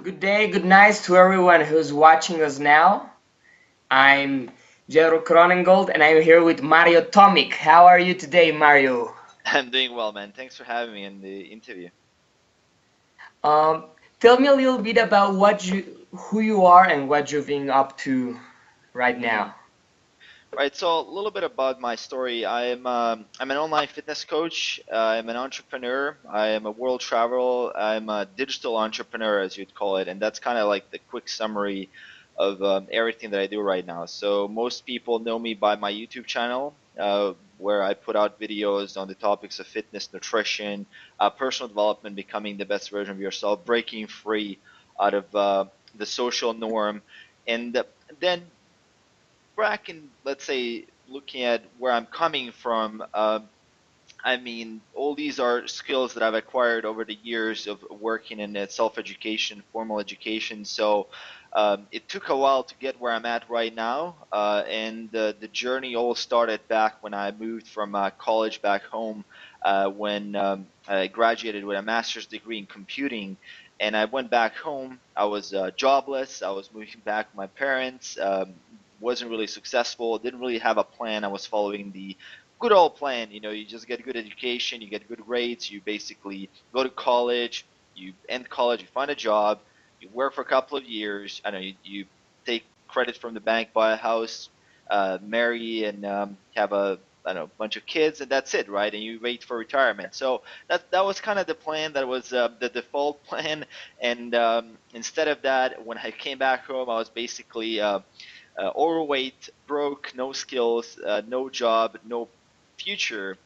Good day, good night to everyone who's watching us now. I'm Jero Cronengold and I'm here with Mario Tomic. How are you today, Mario? I'm doing well, man. Thanks for having me in the interview. Um, tell me a little bit about what you, who you are and what you've been up to right now. Right, so a little bit about my story. I'm um, I'm an online fitness coach. Uh, I'm an entrepreneur. I am a world traveler. I'm a digital entrepreneur, as you'd call it, and that's kind of like the quick summary of um, everything that I do right now. So most people know me by my YouTube channel, uh, where I put out videos on the topics of fitness, nutrition, uh, personal development, becoming the best version of yourself, breaking free out of uh, the social norm, and then back in let's say looking at where I'm coming from, uh, I mean, all these are skills that I've acquired over the years of working in self-education, formal education. So um, it took a while to get where I'm at right now, uh, and uh, the journey all started back when I moved from uh, college back home, uh, when um, I graduated with a master's degree in computing. And I went back home. I was uh, jobless. I was moving back with my parents. Um, wasn't really successful, didn't really have a plan. I was following the good old plan. You know, you just get good education, you get good grades, you basically go to college, you end college, you find a job, you work for a couple of years. I know you, you take credit from the bank, buy a house, uh, marry, and um, have a I don't know, bunch of kids, and that's it, right? And you wait for retirement. So that that was kind of the plan. That was uh, the default plan. And um, instead of that, when I came back home, I was basically uh, uh, overweight, broke, no skills, uh, no job, no future,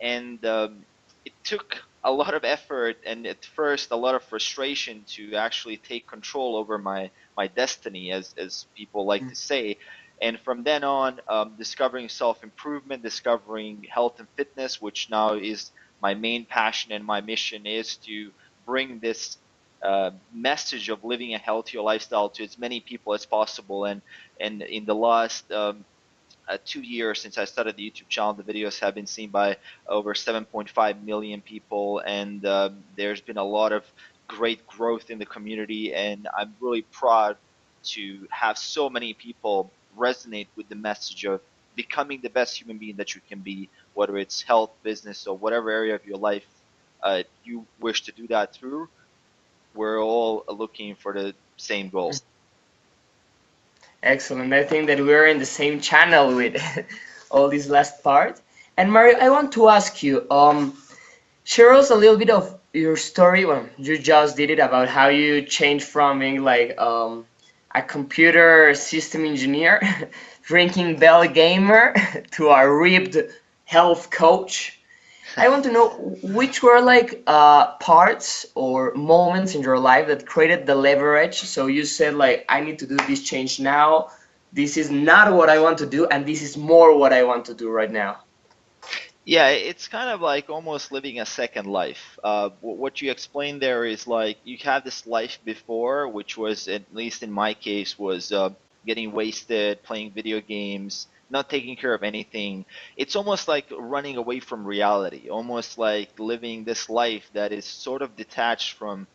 and um, it took a lot of effort and at first a lot of frustration to actually take control over my my destiny, as as people like mm-hmm. to say. And from then on, um, discovering self improvement, discovering health and fitness, which now is my main passion and my mission is to bring this uh, message of living a healthier lifestyle to as many people as possible. And and in the last um, uh, two years since I started the YouTube channel, the videos have been seen by over 7.5 million people, and um, there's been a lot of great growth in the community. And I'm really proud to have so many people resonate with the message of becoming the best human being that you can be, whether it's health, business, or whatever area of your life uh, you wish to do that through we're all looking for the same goal. Excellent. I think that we're in the same channel with all this last part. And Mario, I want to ask you, um, share us a little bit of your story. Well, you just did it about how you changed from being like um, a computer system engineer, drinking bell gamer, to a ripped health coach. I want to know which were like uh, parts or moments in your life that created the leverage. So you said like, I need to do this change now. This is not what I want to do, and this is more what I want to do right now. Yeah, it's kind of like almost living a second life. Uh, what you explained there is like you had this life before, which was at least in my case was uh, getting wasted, playing video games, not taking care of anything. It's almost like running away from reality, almost like living this life that is sort of detached from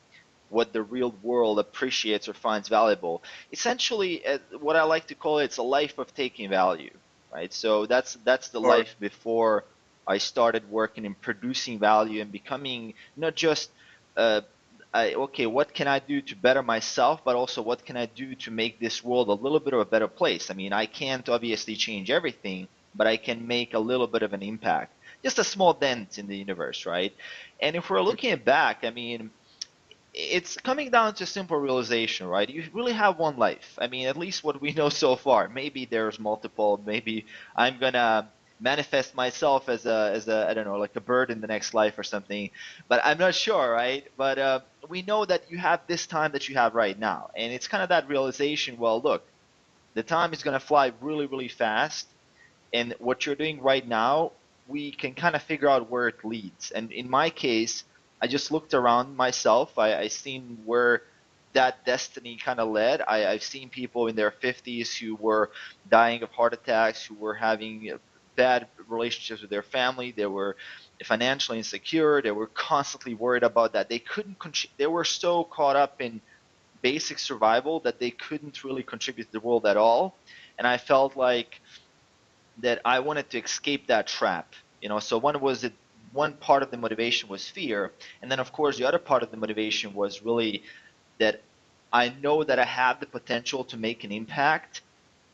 what the real world appreciates or finds valuable. Essentially, uh, what I like to call it, it's a life of taking value, right? So that's that's the life before I started working in producing value and becoming not just uh, I, okay, what can I do to better myself, but also what can I do to make this world a little bit of a better place? I mean, I can't obviously change everything, but I can make a little bit of an impact, just a small dent in the universe, right? And if we're looking back, I mean, it's coming down to simple realization, right? You really have one life. I mean, at least what we know so far. Maybe there's multiple. Maybe I'm gonna manifest myself as a as a I don't know like a bird in the next life or something, but I'm not sure, right? But uh, we know that you have this time that you have right now, and it's kind of that realization. Well, look, the time is going to fly really really fast, and what you're doing right now, we can kind of figure out where it leads. And in my case, I just looked around myself. I, I seen where that destiny kind of led. I, I've seen people in their 50s who were dying of heart attacks, who were having bad relationships with their family. They were financially insecure. They were constantly worried about that. They couldn't. They were so caught up in basic survival that they couldn't really contribute to the world at all. And I felt like that I wanted to escape that trap. You know, so one was that one part of the motivation was fear, and then of course the other part of the motivation was really that I know that I have the potential to make an impact.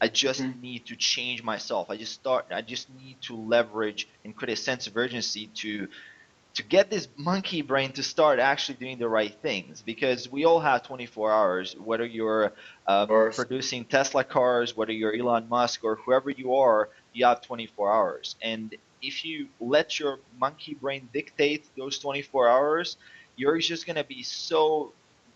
I just mm-hmm. need to change myself. I just start. I just need to leverage and create a sense of urgency to to get this monkey brain to start actually doing the right things because we all have 24 hours whether you're uh, producing tesla cars whether you're elon musk or whoever you are you have 24 hours and if you let your monkey brain dictate those 24 hours you're just going to be so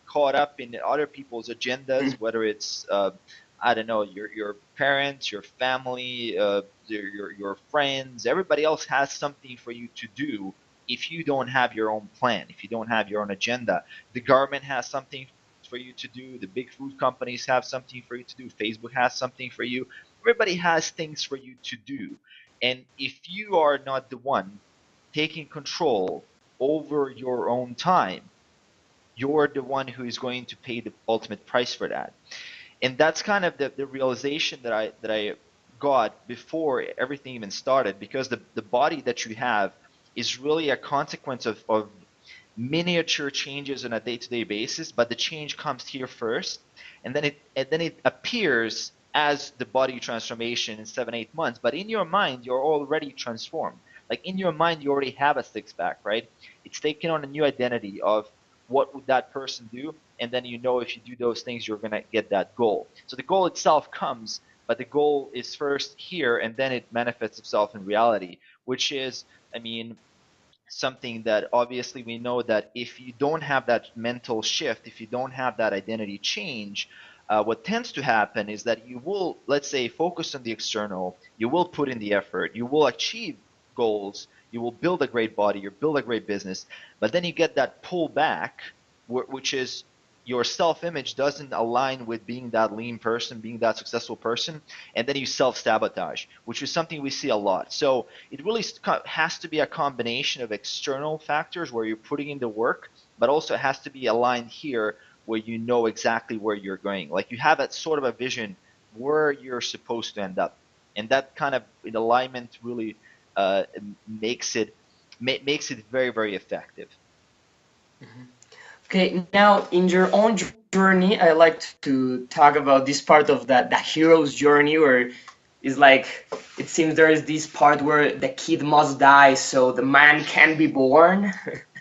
caught up in other people's agendas mm-hmm. whether it's uh, I don't know your your parents, your family, uh, your, your your friends. Everybody else has something for you to do, if you don't have your own plan, if you don't have your own agenda, the government has something for you to do, the big food companies have something for you to do, Facebook has something for you, everybody has things for you to do. And if you are not the one taking control over your own time, you're the one who is going to pay the ultimate price for that. And that's kind of the, the realization that I that I got before everything even started because the, the body that you have is really a consequence of, of miniature changes on a day-to-day basis, but the change comes here first, and then it and then it appears as the body transformation in seven eight months. But in your mind, you're already transformed. Like in your mind, you already have a six pack, right? It's taking on a new identity of what would that person do, and then you know if you do those things, you're gonna get that goal. So the goal itself comes, but the goal is first here, and then it manifests itself in reality, which is I mean, something that obviously we know that if you don't have that mental shift, if you don't have that identity change, uh, what tends to happen is that you will, let's say, focus on the external, you will put in the effort, you will achieve goals, you will build a great body, you build a great business, but then you get that pull back, which is your self-image doesn't align with being that lean person, being that successful person, and then you self-sabotage, which is something we see a lot. So it really has to be a combination of external factors where you're putting in the work, but also it has to be aligned here where you know exactly where you're going. Like you have that sort of a vision where you're supposed to end up, and that kind of alignment really uh, makes it ma- makes it very very effective. Mm-hmm. Okay, now in your own journey, I like to talk about this part of the, the hero's journey where it's like it seems there is this part where the kid must die so the man can be born.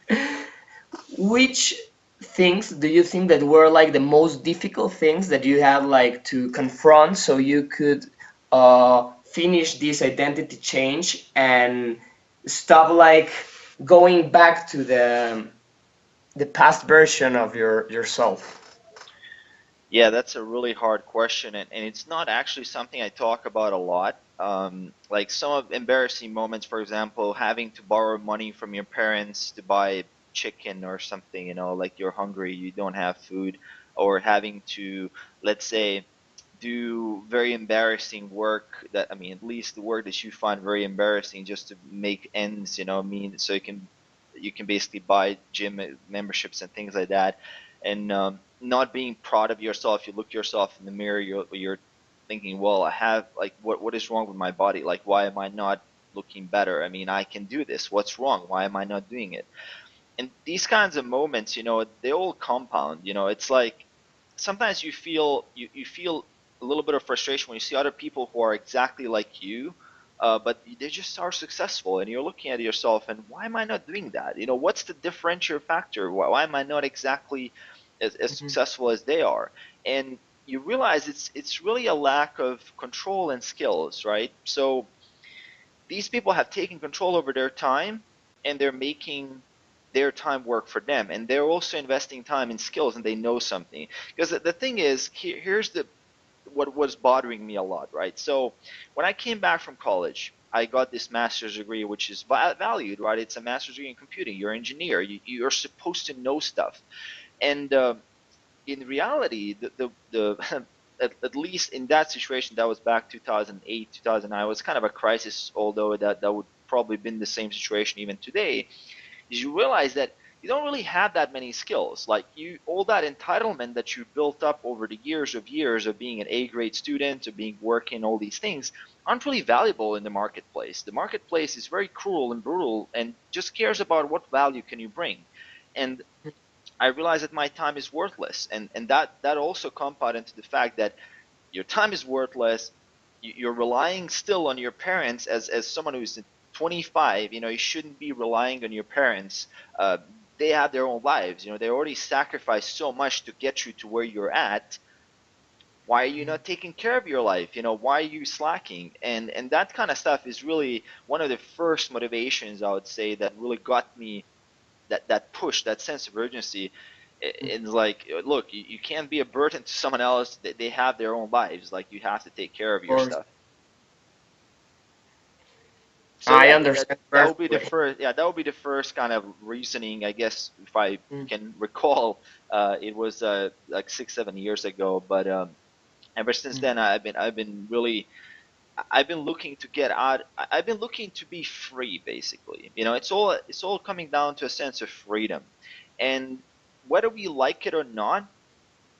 Which things do you think that were like the most difficult things that you had like to confront so you could uh, finish this identity change and stop like going back to the the past version of your yourself? Yeah, that's a really hard question, and, and it's not actually something I talk about a lot. Um, like some of embarrassing moments, for example, having to borrow money from your parents to buy chicken or something, you know, like you're hungry, you don't have food, or having to, let's say, do very embarrassing work that I mean, at least the work that you find very embarrassing just to make ends, you know, mean so you can you can basically buy gym memberships and things like that, and um, not being proud of yourself. You look yourself in the mirror. You're, you're thinking, well, I have like what what is wrong with my body? Like why am I not looking better? I mean, I can do this. What's wrong? Why am I not doing it? And these kinds of moments, you know, they all compound. You know, it's like sometimes you feel you, you feel a little bit of frustration when you see other people who are exactly like you uh, but they just are successful and you're looking at yourself and why am i not doing that? You know what's the differentiator factor? Why, why am i not exactly as, as mm-hmm. successful as they are? And you realize it's it's really a lack of control and skills right? So these people have taken control over their time and they're making their time work for them. And they're also investing time in skills and they know something. Because the, the thing is here, here's the what was bothering me a lot, right? So when I came back from college, I got this master's degree, which is valued, right? It's a master's degree in computing. You're an engineer. You, you're supposed to know stuff, and uh, in reality, the the, the at, at, least in that situation, that was back 2008, 2009. It was kind of a crisis, although that that would probably been the same situation even today. Is you realize that you don't really have that many skills. Like you, all that entitlement that you built up over the years of years of being an A grade student, of being working all these things, aren't really valuable in the marketplace. The marketplace is very cruel and brutal, and just cares about what value can you bring. And I realize that my time is worthless, and and that that also compounded into the fact that your time is worthless. You're relying still on your parents as as someone who's 25. You know, you shouldn't be relying on your parents. Uh, they have their own lives. You know, they already sacrificed so much to get you to where you're at. Why are you not mm-hmm. taking care of your life? You know, why are you slacking? And and that kind of stuff is really one of the first motivations I would say that really got me that that push, that sense of urgency. Mm-hmm. It's like, look, you, you can't be a burden to someone else. They, they have their own lives. Like you have to take care of your stuff. So I yeah, understand. That, that would be the first. Yeah, that would be the first kind of reasoning, I guess, if I mm. can recall. Uh, it was uh, like six, seven years ago, but um, ever since mm. then, I've been, I've been really, I've been looking to get out. I've been looking to be free, basically. You know, it's all, it's all coming down to a sense of freedom, and whether we like it or not,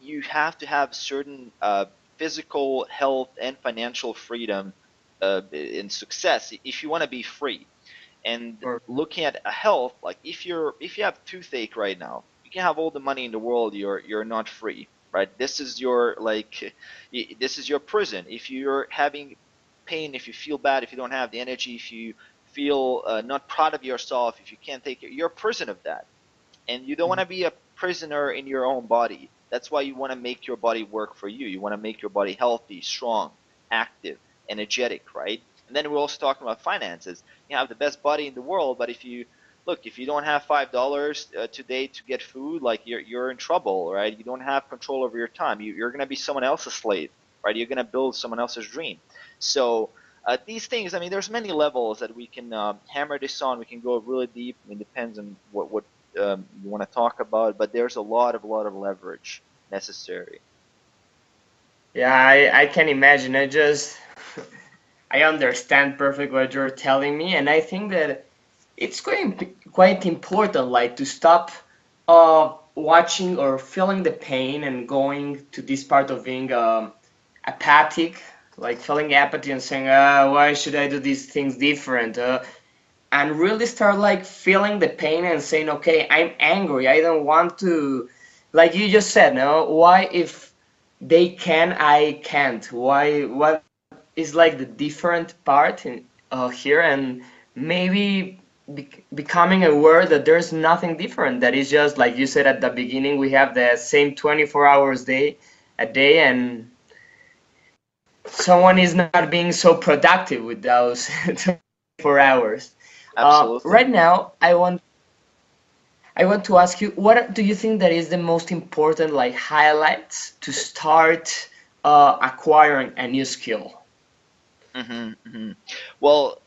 you have to have certain uh, physical health and financial freedom uh, in success if you want to be free. And sure. looking at a health, like if you're if you have toothache right now, you can have all the money in the world, you're you're not free, right? This is your like this is your prison. If you're having pain, if you feel bad, if you don't have the energy, if you feel uh, not proud of yourself, if you can't take it, you're a prison of that. And you don't mm-hmm. want to be a prisoner in your own body. That's why you want to make your body work for you. You want to make your body healthy, strong, active energetic, right? And then we're also talking about finances. You have the best body in the world, but if you look, if you don't have five dollars uh, today to get food, like you're you're in trouble, right? You don't have control over your time. You, you're going to be someone else's slave, right? You're going to build someone else's dream. So uh, these things, I mean, there's many levels that we can um, hammer this on. We can go really deep. I mean, it depends on what what um, you want to talk about, but there's a lot of a lot of leverage necessary. Yeah, I, I can imagine. I just I understand perfectly what you're telling me, and I think that it's quite quite important, like to stop uh, watching or feeling the pain and going to this part of being um, apathic, like feeling apathy and saying, uh, "Why should I do these things different?" Uh, and really start like feeling the pain and saying, "Okay, I'm angry. I don't want to." Like you just said, no. Why if they can, I can't? Why? What is like the different part in, uh, here and maybe be becoming aware that there's nothing different. That is just like you said at the beginning we have the same 24 hours day a day and someone is not being so productive with those 24 hours. Uh, right now i want i want to ask you what do you think that is the most important like highlights to start uh, acquiring a new skill Mm-hmm, mm-hmm. Well,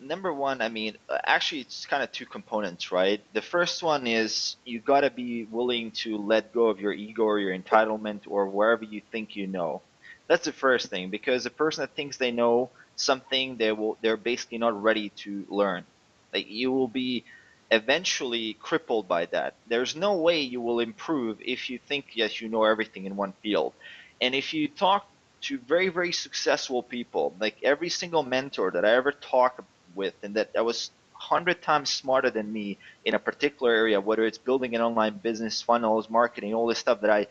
number one, I mean, uh, actually, it's kind of two components, right? The first one is you got to be willing to let go of your ego or your entitlement or wherever you think you know. That's the first thing because the person that thinks they know something, they will, they're basically not ready to learn. Like you will be eventually crippled by that. There's no way you will improve if you think yes, you know everything in one field. And if you talk to very very successful people. Like every single mentor that i ever talked with and that, I was 100 times smarter than me in a particular area whether it's building an online business funnels marketing all this stuff that i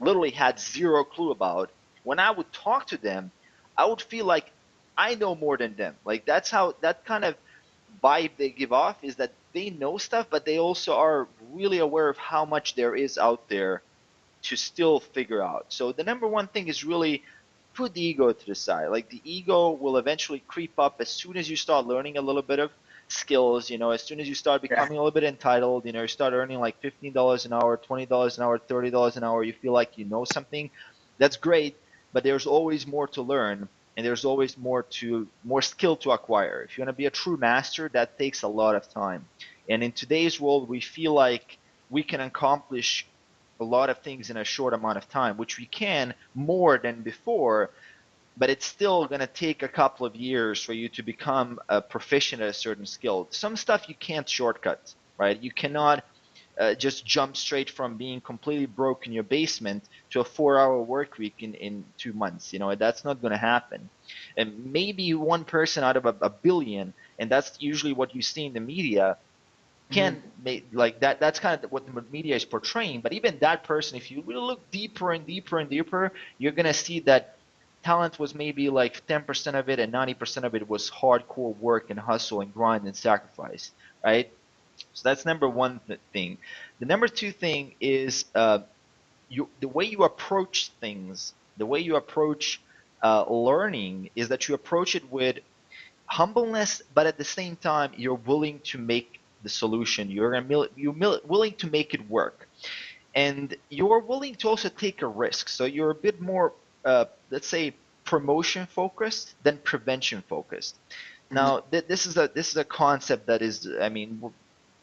literally had zero clue about when i would talk to them i would feel like i know more than them. Like that's how that kind of vibe they give off is that they know stuff but they also are really aware of how much there is out there to still figure out. So the number one thing is really put the ego to the side. Like the ego will eventually creep up as soon as you start learning a little bit of skills. You know, as soon as you start becoming yeah. a little bit entitled, you know, you start earning like fifteen dollars an hour, twenty dollars an hour, thirty dollars an hour. You feel like you know something. That's great, but there's always more to learn, and there's always more to more skill to acquire. If you want to be a true master, that takes a lot of time. And in today's world, we feel like we can accomplish a lot of things in a short amount of time, which we can more than before, but it's still going to take a couple of years for you to become a proficient at a certain skill. Some stuff you can't shortcut, right? You cannot uh, just jump straight from being completely broke in your basement to a four-hour work week in, in two months. You know, that's not going to happen. And maybe one person out of a, a, billion, and that's usually what you see in the media, can mm-hmm. make like that. That's kind of what the media is portraying. But even that person, if you really look deeper and deeper and deeper, you're going to see that talent was maybe like 10% of it, and 90% of it was hardcore work and hustle and grind and sacrifice, right? So that's number one thing. The number two thing is uh, you, the way you approach things, the way you approach uh, learning is that you approach it with humbleness, but at the same time, you're willing to make the solution. You're, you're willing to make it work. And you're willing to also take a risk. So you're a bit more, uh, let's say, promotion focused than prevention focused. Now, mm-hmm. th- this is a this is a concept that is, I mean,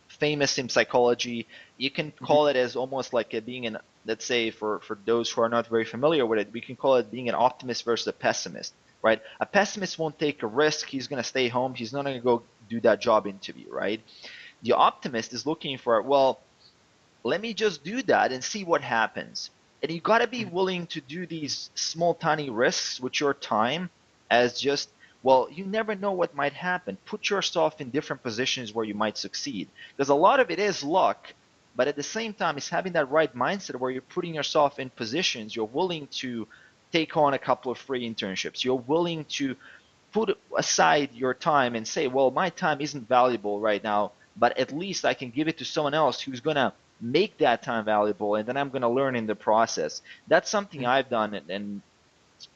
famous in psychology. You can mm-hmm. call mm-hmm. it as almost like being an, let's say, for, for those who are not very familiar with it, we can call it being an optimist versus a pessimist, right? A pessimist won't take a risk. He's going to stay home. He's not going to go do that job interview, right? The optimist is looking for, well, let me just do that and see what happens. And you got to be mm-hmm. willing to do these small, tiny risks with your time as just well, you never know what might happen. Put yourself in different positions where you might succeed. Because a lot of it is luck, but at the same time, it's having that right mindset where you're putting yourself in positions, you're willing to take on a couple of free internships. You're willing to put aside your time and say, well, my time isn't valuable right now, but at least I can give it to someone else who's going to make that time valuable, and then I'm going to learn in the process. That's something mm-hmm. I've done, and,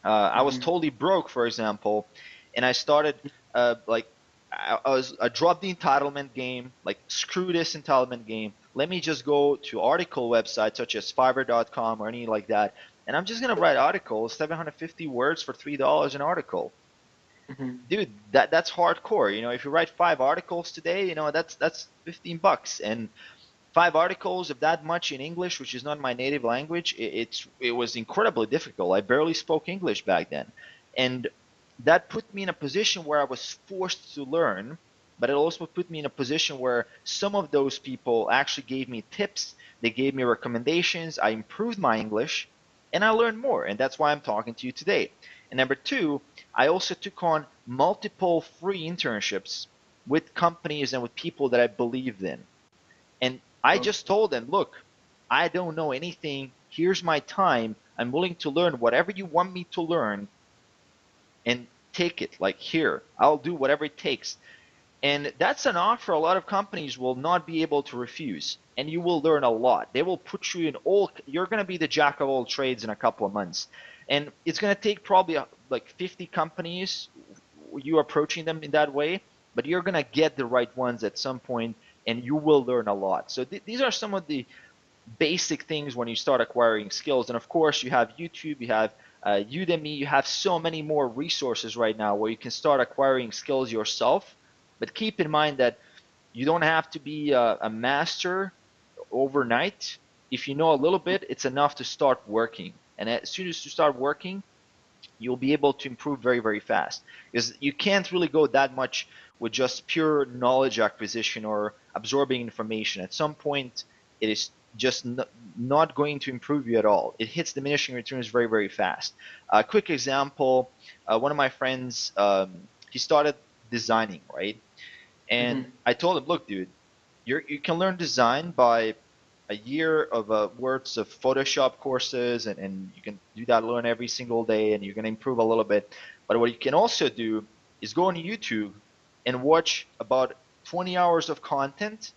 uh, I was mm-hmm. totally broke, for example, and I started uh, like I, I was I dropped the entitlement game. Like screw this entitlement game. Let me just go to article websites such as Fiverr.com or anything like that, and I'm just gonna write articles, 750 words for three dollars an article. Mm-hmm. Dude, that that's hardcore. You know, if you write five articles today, you know that's that's 15 bucks, and five articles of that much in English, which is not my native language, it, it's it was incredibly difficult. I barely spoke English back then, and that put me in a position where I was forced to learn, but it also put me in a position where some of those people actually gave me tips, they gave me recommendations, I improved my English, and I learned more, and that's why I'm talking to you today. And number two, I also took on multiple free internships with companies and with people that I believed in. And I oh. just told them, look, I don't know anything. Here's my time. I'm willing to learn whatever you want me to learn and take it like here i'll do whatever it takes and that's an offer a lot of companies will not be able to refuse and you will learn a lot they will put you in all you're going to be the jack of all trades in a couple of months and it's going to take probably uh, like 50 companies you approaching them in that way but you're going to get the right ones at some point and you will learn a lot so th- these are some of the basic things when you start acquiring skills and of course you have youtube you have uh, Udemy, you have so many more resources right now where you can start acquiring skills yourself. But keep in mind that you don't have to be a, a master overnight. If you know a little bit, it's enough to start working. And as soon as you start working, you'll be able to improve very, very fast. Because you can't really go that much with just pure knowledge acquisition or absorbing information. At some point, it is just not going to improve you at all. It hits diminishing returns very, very fast. A quick example uh, one of my friends, um, he started designing, right? And mm-hmm. I told him, look, dude, you you can learn design by a year of uh, of Photoshop courses, and, and you can do that, learn every single day, and you're going to improve a little bit. But what you can also do is go on YouTube and watch about 20 hours of content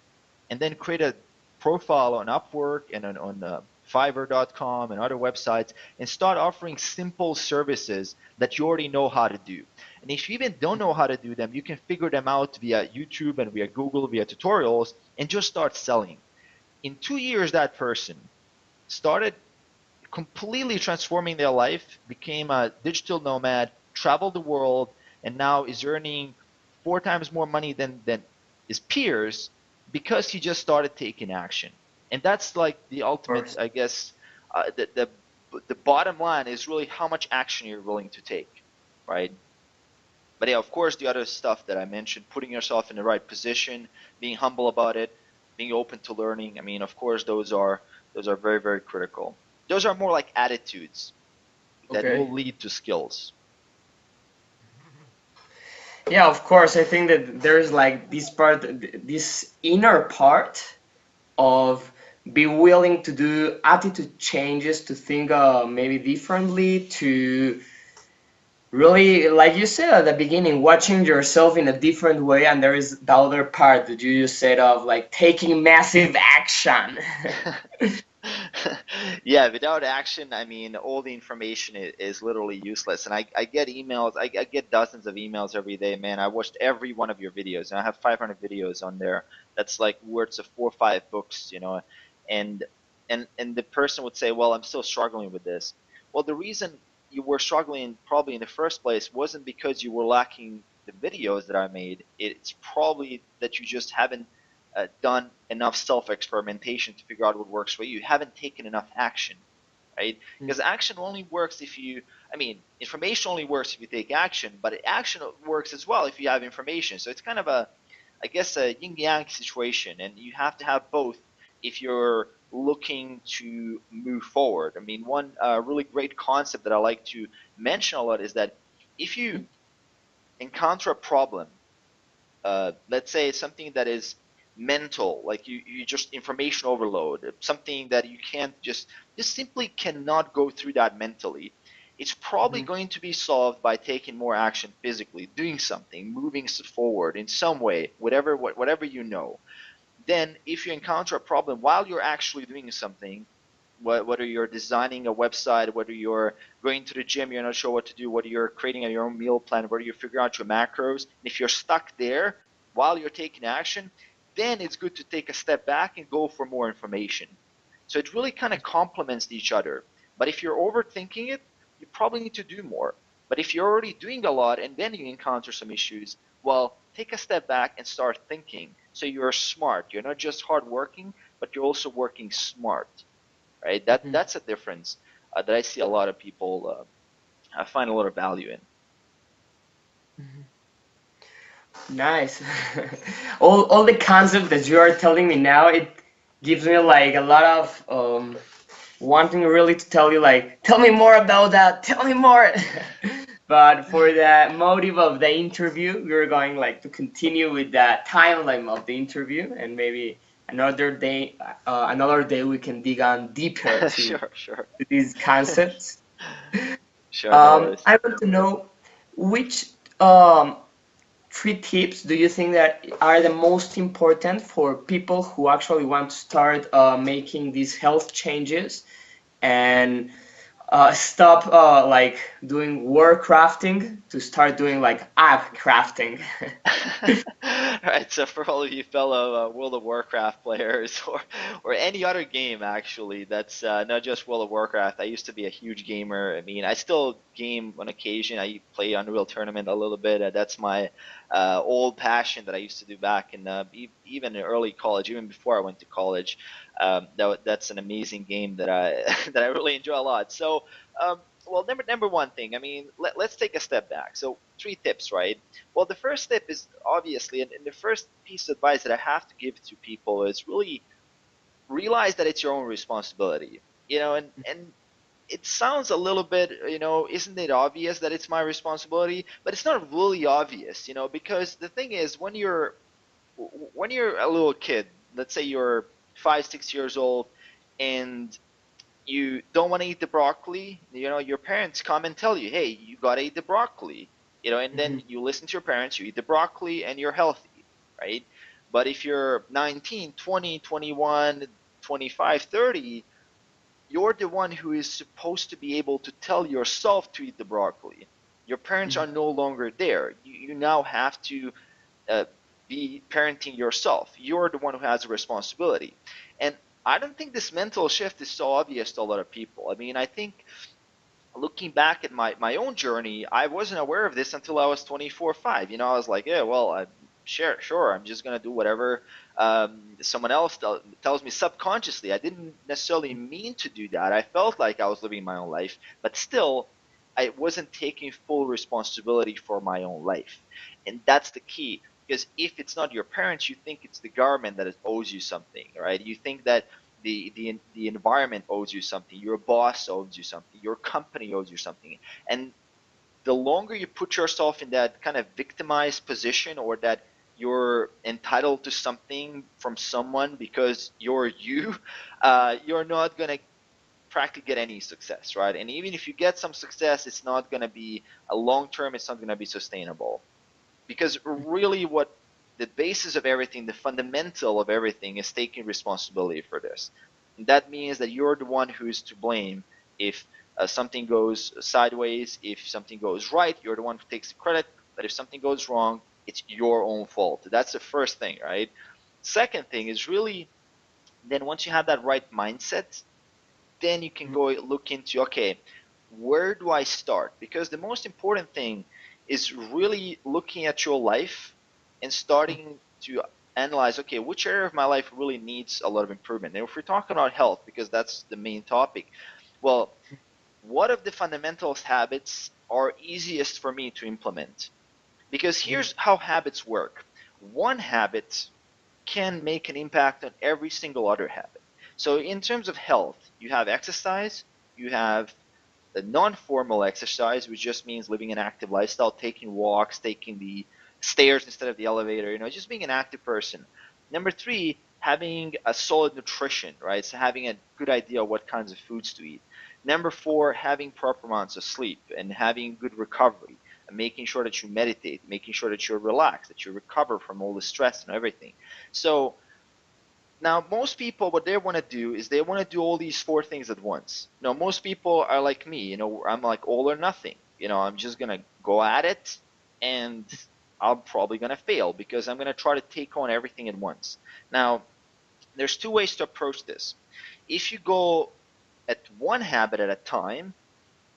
and then create a profile on Upwork and on, on uh, Fiverr.com and other websites and start offering simple services that you already know how to do. And if you even don't know how to do them, you can figure them out via YouTube and via Google, via tutorials, and just start selling. In two years, that person started completely transforming their life, became a digital nomad, traveled the world, and now is earning four times more money than, than his peers because he just started taking action. And that's like the ultimate, I guess, uh, the, the, the bottom line is really how much action you're willing to take, right? But yeah, of course, the other stuff that I mentioned, putting yourself in the right position, being humble about it, being open to learning. I mean, of course, those are those are very very critical. Those are more like attitudes that Okay. will lead to skills. Yeah, of course. I think that there's like this part, this inner part of be willing to do attitude changes, to think uh, maybe differently, to really, like you said at the beginning, watching yourself in a different way. And there is the other part that you just said of like taking massive action. yeah, without action, I mean, all the information is, is literally useless. And I, I get emails, I, I get dozens of emails every day, man. I watched every one of your videos, and I have 500 videos on there. That's like words of four or five books, you know. And and and the person would say, well, I'm still struggling with this. Well, the reason you were struggling probably in the first place wasn't because you were lacking the videos that I made. It's probably that you just haven't uh, done enough self-experimentation to figure out what works for you. You haven't taken enough action, right? Mm. Because action only works if you, I mean, information only works if you take action, but action works as well if you have information. So it's kind of a, I guess, a yin-yang situation, and you have to have both if you're looking to move forward. I mean, one uh, really great concept that I like to mention a lot is that if you encounter a problem, uh, let's say something that is mental, like you, you just information overload, something that you can't just, just simply cannot go through that mentally. It's probably Mhm. going to be solved by taking more action physically, doing something, moving forward in some way, whatever whatever you know. Then, if you encounter a problem while you're actually doing something, whether you're designing a website, whether you're going to the gym, you're not sure what to do, whether you're creating your own meal plan, whether you're figuring out your macros, and if you're stuck there while you're taking action, then it's good to take a step back and go for more information. So it really kind of complements each other. But if you're overthinking it, you probably need to do more. But if you're already doing a lot and then you encounter some issues, well, take a step back and start thinking. So you're smart. You're not just hardworking, but you're also working smart, right? That Mhm. that's a difference uh, that I see a lot of people. Uh, I find a lot of value in. Nice. all all the concept that you are telling me now, it gives me like a lot of um wanting really to tell you like tell me more about that, tell me more. But for the motive of the interview, we're going like to continue with the timeline of the interview and maybe another day uh, another day we can dig on deeper to, sure, sure, to these concepts. sure. Um. I want to know which um, three tips do you think that are the most important for people who actually want to start uh, making these health changes and uh, stop uh, like doing war crafting to start doing like app crafting? right, so for all of you fellow uh, World of Warcraft players, or or any other game actually, that's uh, not just World of Warcraft. I used to be a huge gamer. I mean, I still game on occasion. I play Unreal Tournament a little bit. Uh, that's my uh, old passion that I used to do back in even in early college, even before I went to college. Um, that, that's an amazing game that I that I really enjoy a lot. So. Um, well, number number one thing. I mean, let, let's take a step back. So, three tips, right? Well, the first tip is obviously, and, and the first piece of advice that I have to give to people is really realize that it's your own responsibility. You know, and and it sounds a little bit, you know, isn't it obvious that it's my responsibility? But it's not really obvious, you know, because the thing is, when you're when you're a little kid, let's say you're five, six years old, and you don't want to eat the broccoli, you know, your parents come and tell you, hey, you gotta eat the broccoli, you know, and then you listen to your parents, you eat the broccoli, and you're healthy, right? But if you're 19, 20, 21, 25, 30, you're the one who is supposed to be able to tell yourself to eat the broccoli. Your parents are no longer there. You, you now have to uh, be parenting yourself. You're the one who has the responsibility. And I don't think this mental shift is so obvious to a lot of people. I mean, I think looking back at my, my own journey, I wasn't aware of this until I was 24, 5. You know, I was like, yeah, well, I, sure, sure, I'm just going to do whatever um, someone else tell, tells me subconsciously. I didn't necessarily mean to do that. I felt like I was living my own life, but still, I wasn't taking full responsibility for my own life. And that's the key because if it's not your parents, you think it's the government that owes you something, right? You think that the, the the environment owes you something, your boss owes you something, your company owes you something, and the longer you put yourself in that kind of victimized position or that you're entitled to something from someone because you're you, uh, you're not gonna practically get any success, right? And even if you get some success, it's not gonna be a long term. It's not gonna be sustainable, because really, what the basis of everything, the fundamental of everything, is taking responsibility for this. And that means that you're the one who's to blame if uh, something goes sideways, if something goes right, you're the one who takes the credit. But if something goes wrong, it's your own fault. That's the first thing, right? Second thing is really then once you have that right mindset, then you can mm-hmm. go look into okay, where do I start? Because the most important thing is really looking at your life and starting to analyze okay, which area of my life really needs a lot of improvement. And if we're talking about health, because that's the main topic, well, what of the fundamentals habits are easiest for me to implement? Because mm-hmm. here's how habits work. One habit can make an impact on every single other habit. So in terms of health, you have exercise, you have the non-formal exercise, which just means living an active lifestyle, taking walks, taking the stairs instead of the elevator, you know, just being an active person. Number three, having a solid nutrition, right? So having a good idea of what kinds of foods to eat. Number four, having proper amounts of sleep and having good recovery and making sure that you meditate, making sure that you're relaxed, that you recover from all the stress and everything. So now most people what they want to do is they want to do all these four things at once. You know, most people are like me, you know, I'm like all or nothing. You know, I'm just going to go at it and I'm probably going to fail because I'm going to try to take on everything at once. Now, there's two ways to approach this. If you go at one habit at a time,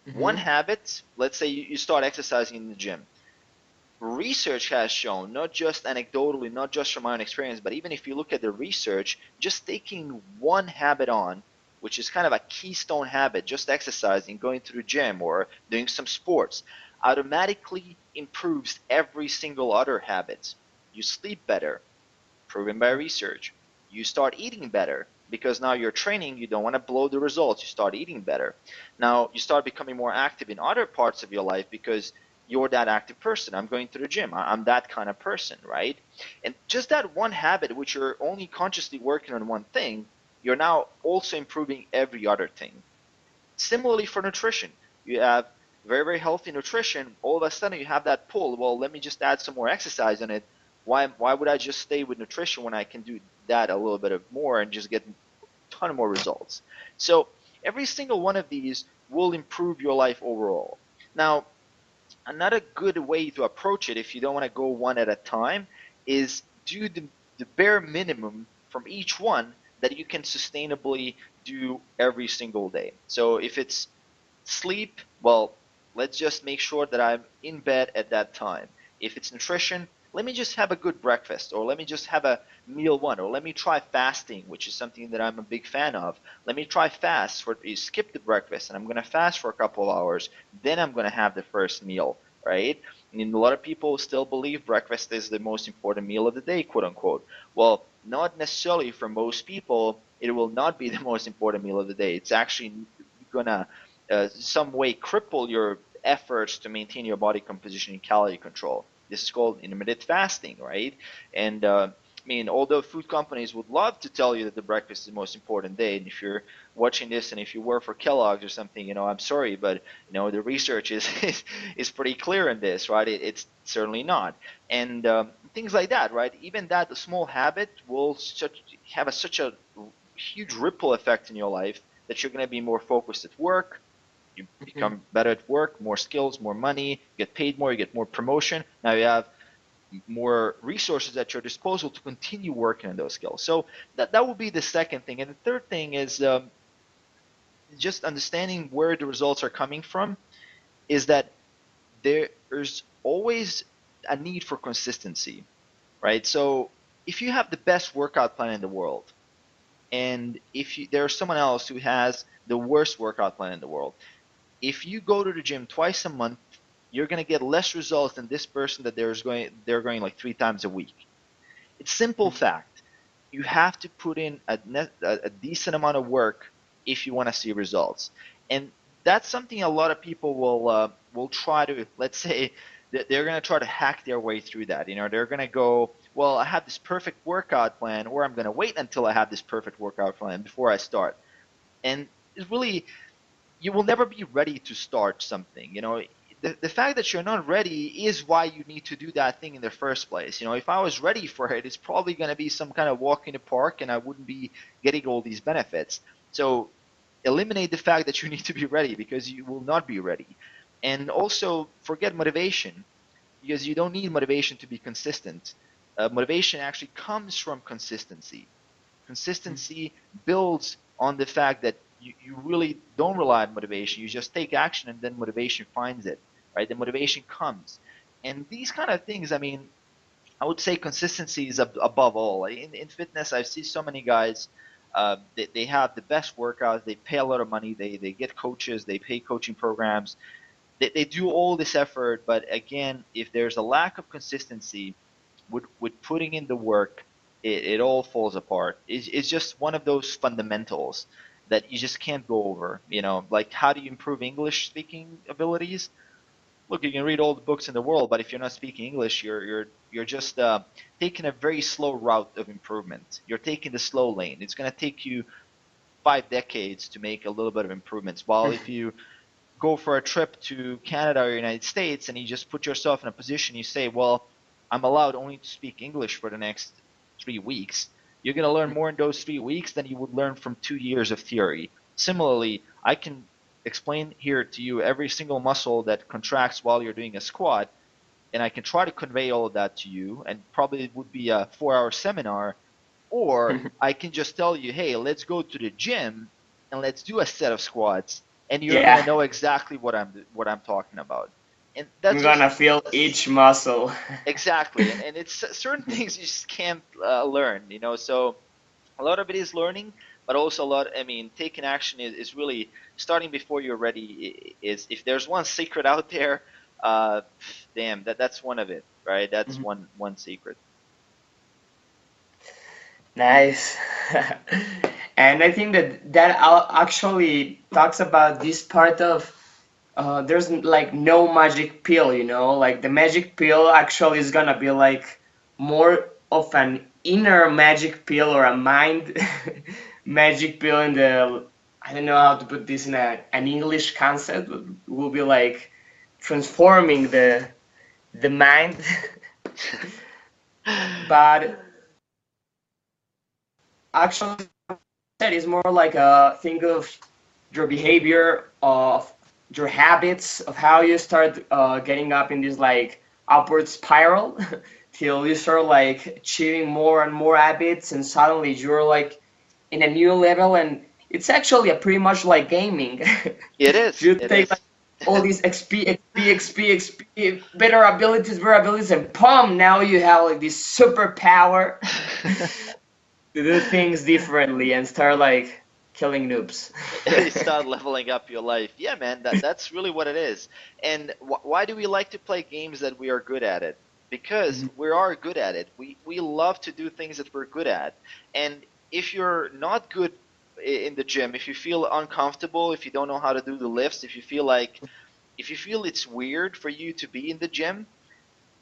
Mm-hmm. One habit, let's say you, you start exercising in the gym. Research has shown, not just anecdotally, not just from my own experience, but even if you look at the research, just taking one habit on, which is kind of a keystone habit, just exercising, going to the gym, or doing some sports, automatically improves every single other habit. You sleep better, proven by research. You start eating better, because now you're training, you don't want to blow the results, you start eating better. Now you start becoming more active in other parts of your life because you're that active person. I'm going to the gym. I'm that kind of person, right? And just that one habit, which you're only consciously working on one thing, you're now also improving every other thing. Similarly for nutrition, you have very, very healthy nutrition. All of a sudden you have that pull. Well, let me just add some more exercise in it. Why, why would I just stay with nutrition when I can do that a little bit of more and just get a ton of more results. So every single one of these will improve your life overall. Now, another good way to approach it, if you don't want to go one at a time, is do the, the bare minimum from each one that you can sustainably do every single day. So if it's sleep, well, let's just make sure that I'm in bed at that time. If it's nutrition, let me just have a good breakfast, or let me just have a meal one, or let me try fasting, which is something that I'm a big fan of. Let me try fast, for you skip the breakfast, and I'm going to fast for a couple of hours, then I'm going to have the first meal, right? And a lot of people still believe breakfast is the most important meal of the day, quote unquote. Well, not necessarily for most people. It will not be the most important meal of the day. It's actually gonna uh, some way cripple your efforts to maintain your body composition and calorie control. This is called intermittent fasting, right? And uh, I mean, although food companies would love to tell you that the breakfast is the most important day, and if you're watching this and if you work for Kellogg's or something, you know, I'm sorry, but you know, the research is is, is pretty clear in this, right? It, it's certainly not, and um, things like that, right? Even that small habit will such, have a, such a huge ripple effect in your life that you're going to be more focused at work, you mm-hmm. become better at work, more skills, more money, you get paid more, you get more promotion. Now you have more resources at your disposal to continue working on those skills. So that that would be the second thing. And the third thing is um, just understanding where the results are coming from. Is that there's always a need for consistency, right? So if you have the best workout plan in the world, and if you, there's someone else who has the worst workout plan in the world, if you go to the gym twice a month you're going to get less results than this person that there's going they're going like three times a week. It's simple mm-hmm. fact. You have to put in a, net, a, a decent amount of work if you want to see results, and that's something a lot of people will uh, will try to let's say they're going to try to hack their way through that. You know, they're going to go, well, I have this perfect workout plan, or I'm going to wait until I have this perfect workout plan before I start. And it's really, you will never be ready to start something. You know, the, the fact that you're not ready is why you need to do that thing in the first place. You know, if I was ready for it, it's probably going to be some kind of walk in the park and I wouldn't be getting all these benefits. So eliminate the fact that you need to be ready because you will not be ready. And also forget motivation because you don't need motivation to be consistent. Uh, motivation actually comes from consistency. Consistency builds on the fact that you, you really don't rely on motivation. You just take action and then motivation finds it right? The motivation comes. And these kind of things, I mean, I would say consistency is ab- above all. In, in fitness, I see so many guys, uh, they, they have the best workouts, they pay a lot of money, they, they get coaches, they pay coaching programs, they, they do all this effort, but again, if there's a lack of consistency with, with putting in the work, it, it all falls apart. It's, it's just one of those fundamentals that you just can't go over. You know, like how do you improve English speaking abilities? look, you can read all the books in the world, but if you're not speaking English, you're you're you're just uh, taking a very slow route of improvement. You're taking the slow lane. It's going to take you five decades to make a little bit of improvements. While if you go for a trip to Canada or United States and you just put yourself in a position, you say, well, I'm allowed only to speak English for the next three weeks. You're going to learn more in those three weeks than you would learn from two years of theory. Similarly, I can explain here to you every single muscle that contracts while you're doing a squat, and I can try to convey all of that to you, and probably it would be a four-hour seminar, or I can just tell you, hey, let's go to the gym and let's do a set of squats, and you're yeah. gonna know exactly what I'm what I'm talking about. And that's you're gonna feel each muscle. exactly, and, and, it's certain things you just can't uh, learn, you know. So a lot of it is learning, but also a lot. I mean, taking action is, is really starting before you're ready. Is if there's one secret out there, uh, damn, that that's one of it, right? That's mm-hmm. one one secret. Nice. and I think that that actually talks about this part of uh, there's like no magic pill, you know, like the magic pill actually is gonna be like more of an inner magic pill or a mind magic pill in the I don't know how to put this in a, an English concept but will be like transforming the the mind. But actually that is more like a thing of your behavior of your habits of how you start uh, getting up in this like upward spiral till you start like achieving more and more habits and suddenly you're like in a new level and it's actually a pretty much like gaming. It is. you it take is. Like, all these XP, XP, XP, XP, better abilities, better abilities, and boom, now you have like this superpower to do things differently and start like killing noobs. you start leveling up your life. Yeah, man, that, that's really what it is. And wh- why do we like to play games that we are good at it? Because mm-hmm. we are good at it. We we love to do things that we're good at. And if you're not good in the gym, if you feel uncomfortable, if you don't know how to do the lifts, if you feel like, if you feel it's weird for you to be in the gym,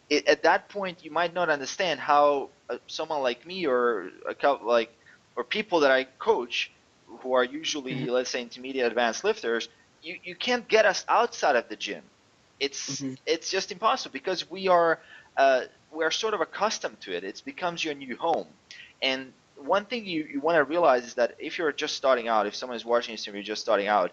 it, at that point you might not understand how uh, someone like me or a couple like or people that I coach who are usually mm-hmm. let's say intermediate advanced lifters, you, you can't get us outside of the gym. It's mm-hmm. it's just impossible because we are uh, we are sort of accustomed to it. It becomes your new home, and one thing you, you want to realize is that if you're just starting out, if someone is watching this and you're just starting out,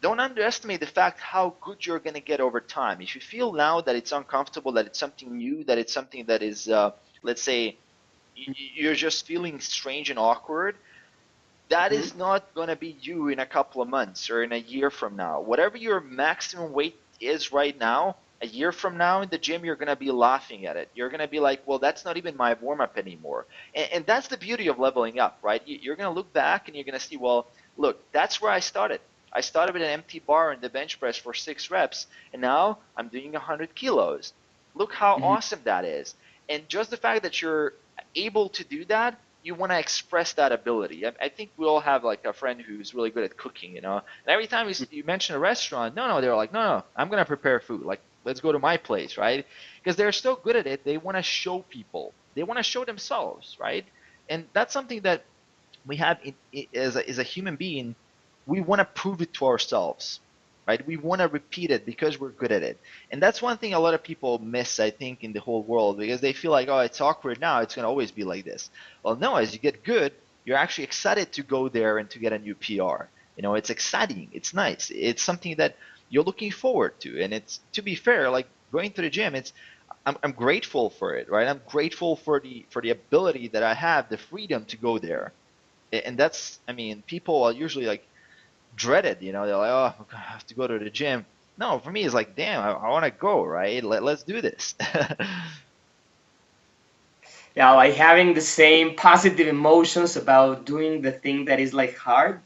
don't underestimate the fact how good you're going to get over time. If you feel now that it's uncomfortable, that it's something new, that it's something that is, uh, let's say, you're just feeling strange and awkward, that mm-hmm. is not going to be you in a couple of months or in a year from now. Whatever your maximum weight is right now, a year from now in the gym, you're going to be laughing at it. You're going to be like, well, that's not even my warm up anymore. And, and, that's the beauty of leveling up, right? You're going to look back and you're going to see, well, look, that's where I started. I started with an empty bar in the bench press for six reps, and now I'm doing 100 kilos. Look how mm-hmm. awesome that is. And just the fact that you're able to do that, you want to express that ability. I, I, think we all have like a friend who's really good at cooking, you know. And every time you, you mention a restaurant, no, no, they're like, no, no, I'm gonna prepare food. Like, let's go to my place, right? Because they're so good at it, they want to show people. They want to show themselves, right? And that's something that we have in, as, a, as a human being. We want to prove it to ourselves right? We want to repeat it because we're good at it. And that's one thing a lot of people miss, I think, in the whole world because they feel like, oh, it's awkward now, it's going to always be like this. Well, no, as you get good, you're actually excited to go there and to get a new PR. You know, it's exciting, it's nice, it's something that you're looking forward to. And it's, to be fair, like going to the gym, it's, I'm, I'm grateful for it, right? I'm grateful for the for the ability that I have, the freedom to go there, and that's I mean, people are usually like, dreaded. You know, they're like, oh, I have to go to the gym. No, for me, it's like, damn, I, I want to go, right? Let, let's do this. yeah, like having the same positive emotions about doing the thing that is like hard,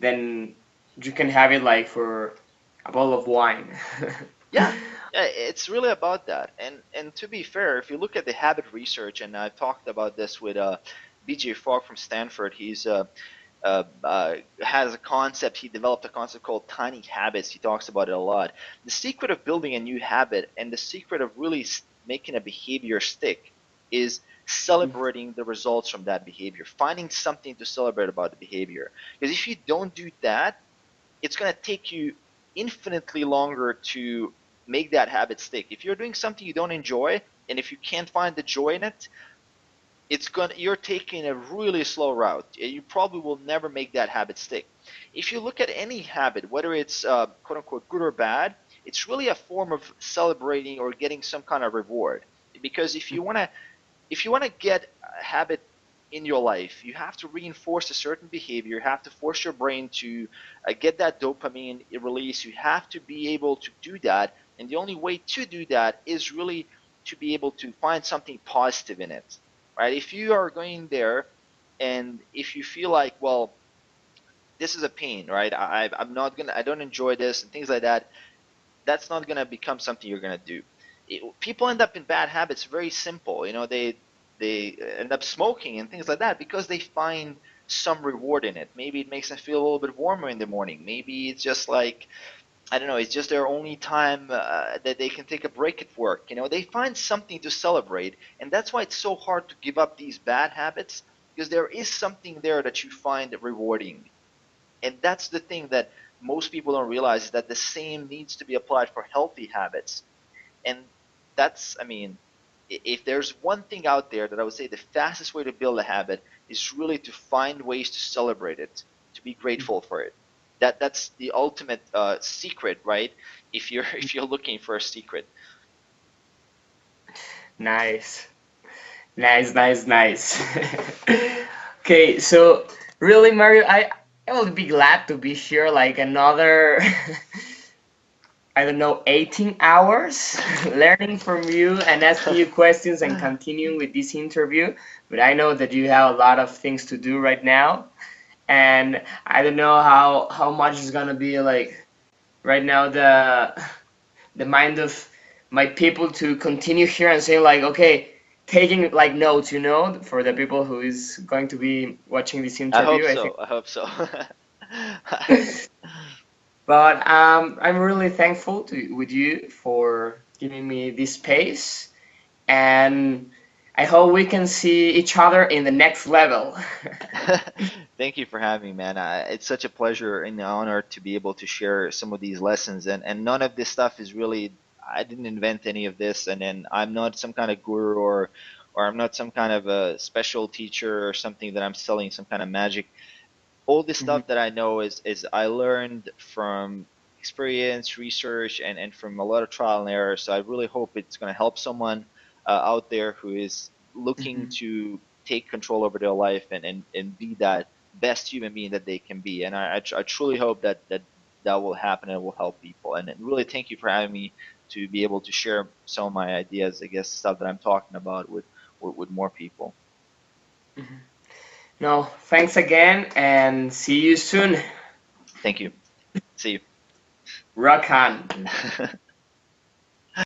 then you can have it like for a bottle of wine. yeah, yeah, it's really about that. And and to be fair, if you look at the habit research, and I've talked about this with uh, BJ Fogg from Stanford, he's uh, uh, uh, has a concept. He developed a concept called tiny habits. He talks about it a lot. The secret of building a new habit and the secret of really making a behavior stick is celebrating the results from that behavior, finding something to celebrate about the behavior. Because if you don't do that, it's going to take you infinitely longer to make that habit stick. If you're doing something you don't enjoy, and if you can't find the joy in it, it's going you're taking a really slow route. You probably will never make that habit stick. If you look at any habit, whether it's uh, quote unquote good or bad, it's really a form of celebrating or getting some kind of reward. Because if you want to, if you want to get a habit in your life, you have to reinforce a certain behavior. You have to force your brain to uh, get that dopamine release. You have to be able to do that, and the only way to do that is really to be able to find something positive in it right? If you are going there and if you feel like, well, this is a pain, right? I, I'm not gonna, I don't enjoy this and things like that. That's not gonna become something you're gonna do. It, people end up in bad habits. Very simple, you know. They they end up smoking and things like that because they find some reward in it. Maybe it makes them feel a little bit warmer in the morning. Maybe it's just like I don't know, it's just their only time uh, that they can take a break at work. You know, they find something to celebrate, and that's why it's so hard to give up these bad habits because there is something there that you find rewarding. And that's the thing that most people don't realize is that the same needs to be applied for healthy habits. And that's, I mean, if there's one thing out there that I would say the fastest way to build a habit is really to find ways to celebrate it, to be grateful for it that that's the ultimate uh, secret, right? If you're if you're looking for a secret. Nice, nice, nice, nice. okay, so really, Mario, I I will be glad to be here like another. I don't know, 18 hours learning from you and asking you questions and continuing with this interview. But I know that you have a lot of things to do right now and I don't know how how much is gonna be like right now the the mind of my people to continue here and saying like okay taking like notes you know for the people who is going to be watching this interview I hope so. I, I hope so. But um, I'm really thankful to with you for giving me this space. And I hope we can see each other in the next level. Thank you for having me, man. Uh, it's such a pleasure and an honor to be able to share some of these lessons. And, and none of this stuff is really, I didn't invent any of this. And then I'm not some kind of guru or, or I'm not some kind of a special teacher or something that I'm selling some kind of magic. All this mm-hmm. stuff that I know is, is I learned from experience, research, and, and from a lot of trial and error. So I really hope it's going to help someone uh, out there who is looking mm-hmm. to take control over their life and, and, and be that best human being that they can be. And I, I, tr- I truly hope that, that that will happen and will help people. And, really thank you for having me to be able to share some of my ideas, I guess, stuff that I'm talking about with, with, with more people. Mm-hmm. No, thanks again and see you soon. Thank you. See you. Rock on.